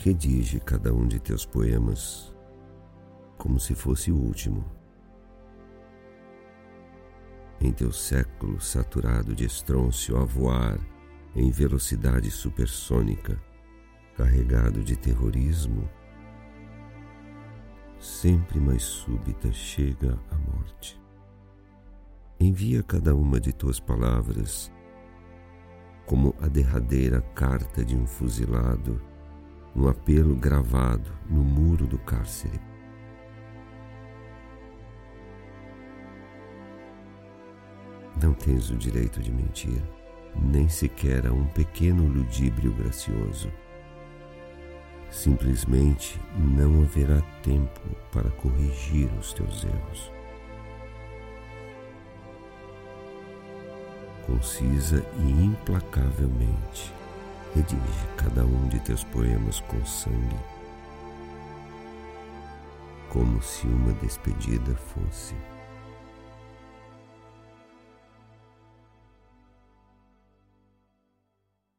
Redige cada um de teus poemas como se fosse o último. Em teu século saturado de estrôncio a voar em velocidade supersônica, carregado de terrorismo, sempre mais súbita chega a morte. Envia cada uma de tuas palavras como a derradeira carta de um fuzilado, um apelo gravado no muro do cárcere. Não tens o direito de mentir, nem sequer a um pequeno ludíbrio gracioso. Simplesmente não haverá tempo para corrigir os teus erros. Concisa e implacavelmente, redige cada um de teus poemas com sangue, como se uma despedida fosse.